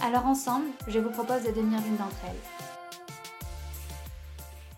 Alors ensemble, je vous propose de devenir l'une d'entre elles.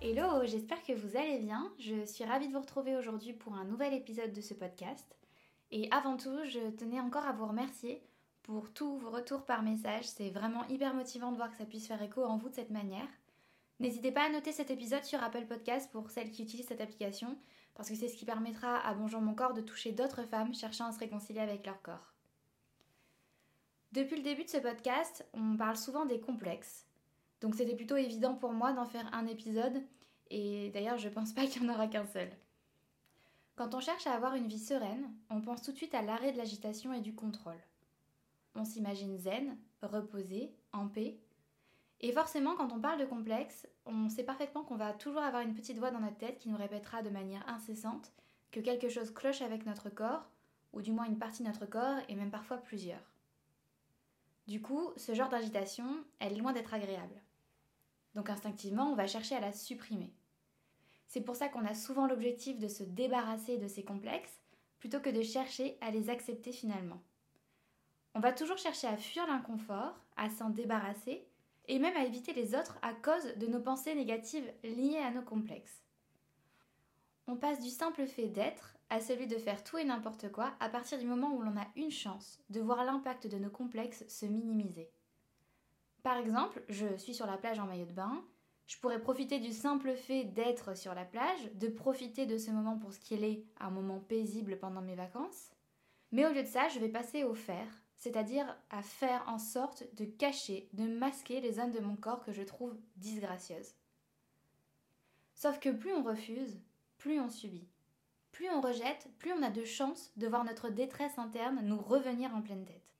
Hello, j'espère que vous allez bien. Je suis ravie de vous retrouver aujourd'hui pour un nouvel épisode de ce podcast. Et avant tout, je tenais encore à vous remercier pour tous vos retours par message. C'est vraiment hyper motivant de voir que ça puisse faire écho en vous de cette manière. N'hésitez pas à noter cet épisode sur Apple Podcast pour celles qui utilisent cette application, parce que c'est ce qui permettra à Bonjour mon corps de toucher d'autres femmes cherchant à se réconcilier avec leur corps. Depuis le début de ce podcast, on parle souvent des complexes. Donc c'était plutôt évident pour moi d'en faire un épisode, et d'ailleurs je pense pas qu'il n'y en aura qu'un seul. Quand on cherche à avoir une vie sereine, on pense tout de suite à l'arrêt de l'agitation et du contrôle. On s'imagine zen, reposé, en paix. Et forcément, quand on parle de complexe, on sait parfaitement qu'on va toujours avoir une petite voix dans notre tête qui nous répétera de manière incessante que quelque chose cloche avec notre corps, ou du moins une partie de notre corps, et même parfois plusieurs. Du coup, ce genre d'agitation, elle est loin d'être agréable. Donc instinctivement, on va chercher à la supprimer. C'est pour ça qu'on a souvent l'objectif de se débarrasser de ces complexes plutôt que de chercher à les accepter finalement. On va toujours chercher à fuir l'inconfort, à s'en débarrasser et même à éviter les autres à cause de nos pensées négatives liées à nos complexes. On passe du simple fait d'être à celui de faire tout et n'importe quoi à partir du moment où l'on a une chance de voir l'impact de nos complexes se minimiser. Par exemple, je suis sur la plage en maillot de bain, je pourrais profiter du simple fait d'être sur la plage, de profiter de ce moment pour ce qu'il est, un moment paisible pendant mes vacances. Mais au lieu de ça, je vais passer au faire, c'est-à-dire à faire en sorte de cacher, de masquer les zones de mon corps que je trouve disgracieuses. Sauf que plus on refuse, plus on subit. Plus on rejette, plus on a de chances de voir notre détresse interne nous revenir en pleine tête.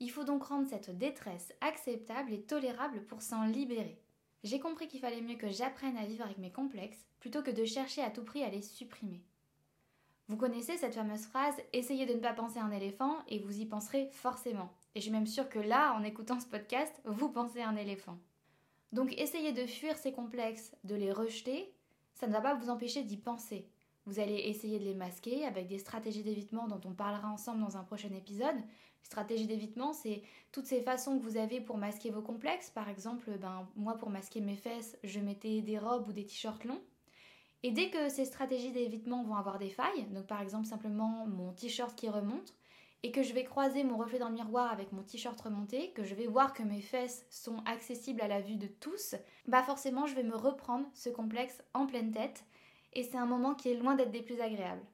Il faut donc rendre cette détresse acceptable et tolérable pour s'en libérer. J'ai compris qu'il fallait mieux que j'apprenne à vivre avec mes complexes plutôt que de chercher à tout prix à les supprimer. Vous connaissez cette fameuse phrase Essayez de ne pas penser à un éléphant et vous y penserez forcément. Et je suis même sûre que là, en écoutant ce podcast, vous pensez à un éléphant. Donc essayez de fuir ces complexes, de les rejeter, ça ne va pas vous empêcher d'y penser. Vous allez essayer de les masquer avec des stratégies d'évitement dont on parlera ensemble dans un prochain épisode. Stratégie d'évitement, c'est toutes ces façons que vous avez pour masquer vos complexes. Par exemple, ben, moi pour masquer mes fesses, je mettais des robes ou des t-shirts longs. Et dès que ces stratégies d'évitement vont avoir des failles, donc par exemple simplement mon t-shirt qui remonte, et que je vais croiser mon reflet dans le miroir avec mon t-shirt remonté, que je vais voir que mes fesses sont accessibles à la vue de tous, bah forcément je vais me reprendre ce complexe en pleine tête et c'est un moment qui est loin d'être des plus agréables.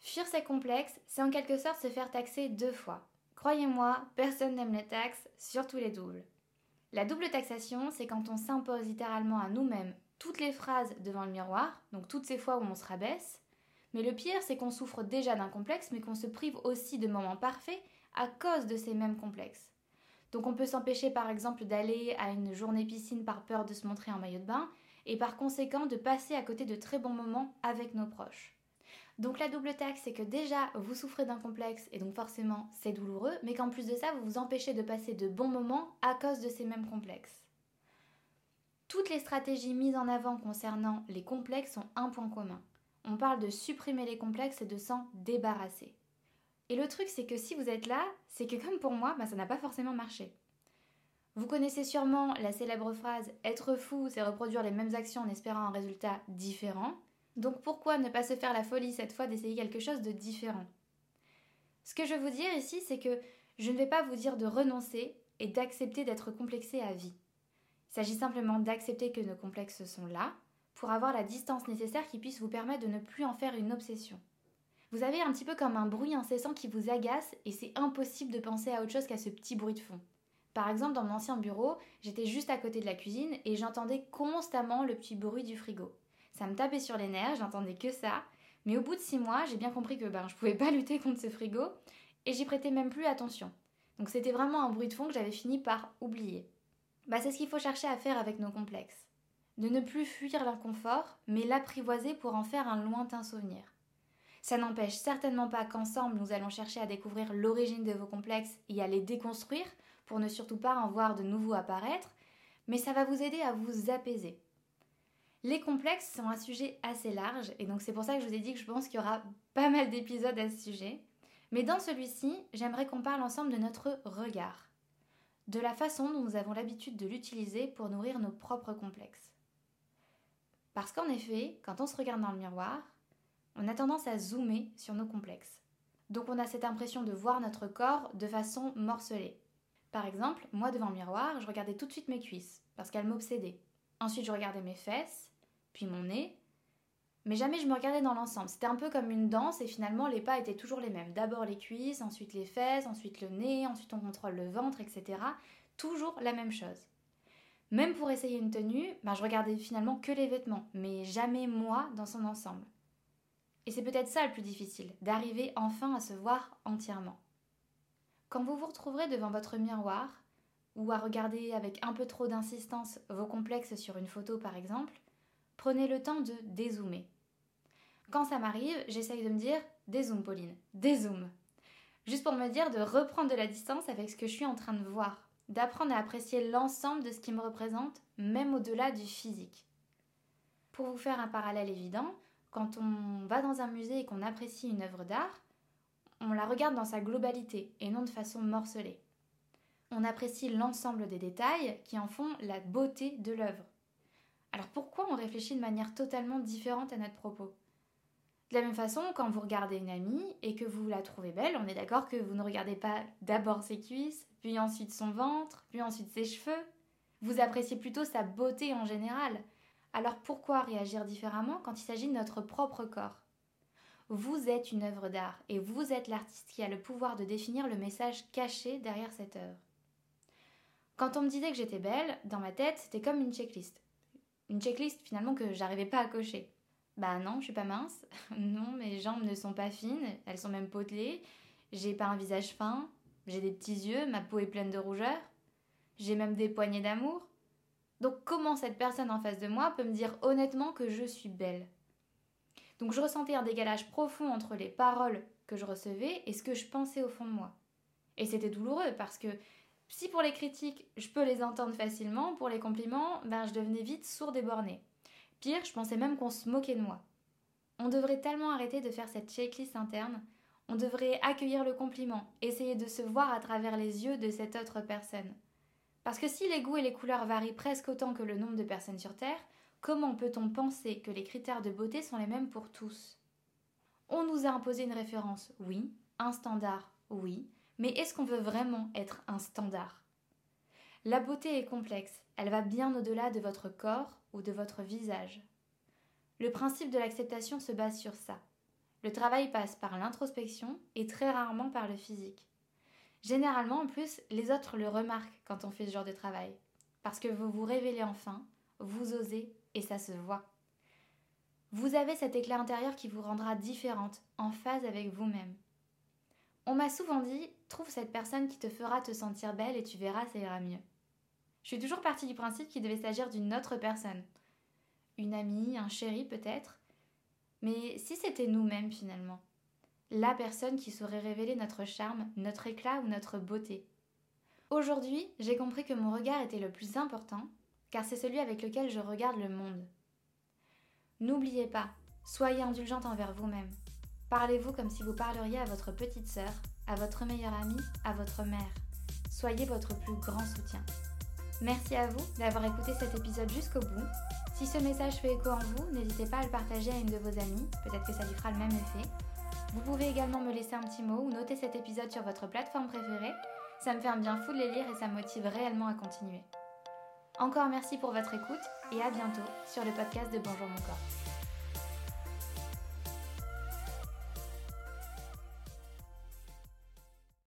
Fuir ces complexes, c'est en quelque sorte se faire taxer deux fois. Croyez-moi, personne n'aime les taxes, surtout les doubles. La double taxation, c'est quand on s'impose littéralement à nous-mêmes toutes les phrases devant le miroir, donc toutes ces fois où on se rabaisse. Mais le pire, c'est qu'on souffre déjà d'un complexe, mais qu'on se prive aussi de moments parfaits à cause de ces mêmes complexes. Donc on peut s'empêcher par exemple d'aller à une journée piscine par peur de se montrer en maillot de bain, et par conséquent de passer à côté de très bons moments avec nos proches. Donc la double taxe, c'est que déjà vous souffrez d'un complexe et donc forcément c'est douloureux, mais qu'en plus de ça, vous vous empêchez de passer de bons moments à cause de ces mêmes complexes. Toutes les stratégies mises en avant concernant les complexes ont un point commun. On parle de supprimer les complexes et de s'en débarrasser. Et le truc, c'est que si vous êtes là, c'est que comme pour moi, bah, ça n'a pas forcément marché. Vous connaissez sûrement la célèbre phrase Être fou, c'est reproduire les mêmes actions en espérant un résultat différent. Donc pourquoi ne pas se faire la folie cette fois d'essayer quelque chose de différent? Ce que je veux vous dire ici, c'est que je ne vais pas vous dire de renoncer et d'accepter d'être complexé à vie. Il s'agit simplement d'accepter que nos complexes sont là pour avoir la distance nécessaire qui puisse vous permettre de ne plus en faire une obsession. Vous avez un petit peu comme un bruit incessant qui vous agace et c'est impossible de penser à autre chose qu'à ce petit bruit de fond. Par exemple, dans mon ancien bureau, j'étais juste à côté de la cuisine et j'entendais constamment le petit bruit du frigo. Ça me tapait sur les nerfs, j'entendais que ça. Mais au bout de six mois, j'ai bien compris que ben, je pouvais pas lutter contre ce frigo et j'y prêtais même plus attention. Donc c'était vraiment un bruit de fond que j'avais fini par oublier. bah, C'est ce qu'il faut chercher à faire avec nos complexes. De ne plus fuir l'inconfort, mais l'apprivoiser pour en faire un lointain souvenir. Ça n'empêche certainement pas qu'ensemble nous allons chercher à découvrir l'origine de vos complexes et à les déconstruire pour ne surtout pas en voir de nouveaux apparaître, mais ça va vous aider à vous apaiser. Les complexes sont un sujet assez large et donc c'est pour ça que je vous ai dit que je pense qu'il y aura pas mal d'épisodes à ce sujet. Mais dans celui-ci, j'aimerais qu'on parle ensemble de notre regard, de la façon dont nous avons l'habitude de l'utiliser pour nourrir nos propres complexes. Parce qu'en effet, quand on se regarde dans le miroir, on a tendance à zoomer sur nos complexes. Donc on a cette impression de voir notre corps de façon morcelée. Par exemple, moi devant le miroir, je regardais tout de suite mes cuisses, parce qu'elles m'obsédaient. Ensuite, je regardais mes fesses, puis mon nez, mais jamais je me regardais dans l'ensemble. C'était un peu comme une danse et finalement les pas étaient toujours les mêmes. D'abord les cuisses, ensuite les fesses, ensuite le nez, ensuite on contrôle le ventre, etc. Toujours la même chose. Même pour essayer une tenue, ben, je regardais finalement que les vêtements, mais jamais moi dans son ensemble. Et c'est peut-être ça le plus difficile, d'arriver enfin à se voir entièrement. Quand vous vous retrouverez devant votre miroir, ou à regarder avec un peu trop d'insistance vos complexes sur une photo par exemple, prenez le temps de dézoomer. Quand ça m'arrive, j'essaye de me dire dézoom Pauline, dézoom. Juste pour me dire de reprendre de la distance avec ce que je suis en train de voir, d'apprendre à apprécier l'ensemble de ce qui me représente, même au-delà du physique. Pour vous faire un parallèle évident, quand on va dans un musée et qu'on apprécie une œuvre d'art, on la regarde dans sa globalité et non de façon morcelée. On apprécie l'ensemble des détails qui en font la beauté de l'œuvre. Alors pourquoi on réfléchit de manière totalement différente à notre propos? De la même façon, quand vous regardez une amie et que vous la trouvez belle, on est d'accord que vous ne regardez pas d'abord ses cuisses, puis ensuite son ventre, puis ensuite ses cheveux. Vous appréciez plutôt sa beauté en général. Alors pourquoi réagir différemment quand il s'agit de notre propre corps? Vous êtes une œuvre d'art et vous êtes l'artiste qui a le pouvoir de définir le message caché derrière cette œuvre. Quand on me disait que j'étais belle, dans ma tête, c'était comme une checklist une checklist finalement que j'arrivais pas à cocher. Bah non, je suis pas mince. non, mes jambes ne sont pas fines, elles sont même potelées. J'ai pas un visage fin, j'ai des petits yeux, ma peau est pleine de rougeur. J'ai même des poignées d'amour. Donc comment cette personne en face de moi peut me dire honnêtement que je suis belle? Donc je ressentais un décalage profond entre les paroles que je recevais et ce que je pensais au fond de moi. Et c'était douloureux parce que si pour les critiques, je peux les entendre facilement, pour les compliments, ben, je devenais vite sourde et bornée. Pire, je pensais même qu'on se moquait de moi. On devrait tellement arrêter de faire cette checklist interne. On devrait accueillir le compliment, essayer de se voir à travers les yeux de cette autre personne. Parce que si les goûts et les couleurs varient presque autant que le nombre de personnes sur Terre, comment peut-on penser que les critères de beauté sont les mêmes pour tous? On nous a imposé une référence, oui, un standard, oui, mais est-ce qu'on veut vraiment être un standard? La beauté est complexe, elle va bien au-delà de votre corps ou de votre visage. Le principe de l'acceptation se base sur ça. Le travail passe par l'introspection et très rarement par le physique. Généralement, en plus, les autres le remarquent quand on fait ce genre de travail, parce que vous vous révélez enfin, vous osez et ça se voit. Vous avez cet éclat intérieur qui vous rendra différente, en phase avec vous-même. On m'a souvent dit Trouve cette personne qui te fera te sentir belle et tu verras, ça ira mieux. Je suis toujours partie du principe qu'il devait s'agir d'une autre personne. Une amie, un chéri peut-être. Mais si c'était nous-mêmes finalement? La personne qui saurait révéler notre charme, notre éclat ou notre beauté. Aujourd'hui, j'ai compris que mon regard était le plus important, car c'est celui avec lequel je regarde le monde. N'oubliez pas, soyez indulgente envers vous-même. Parlez-vous comme si vous parleriez à votre petite sœur, à votre meilleure amie, à votre mère. Soyez votre plus grand soutien. Merci à vous d'avoir écouté cet épisode jusqu'au bout. Si ce message fait écho en vous, n'hésitez pas à le partager à une de vos amies, peut-être que ça lui fera le même effet. Vous pouvez également me laisser un petit mot ou noter cet épisode sur votre plateforme préférée. Ça me fait un bien fou de les lire et ça me motive réellement à continuer. Encore merci pour votre écoute et à bientôt sur le podcast de Bonjour mon corps.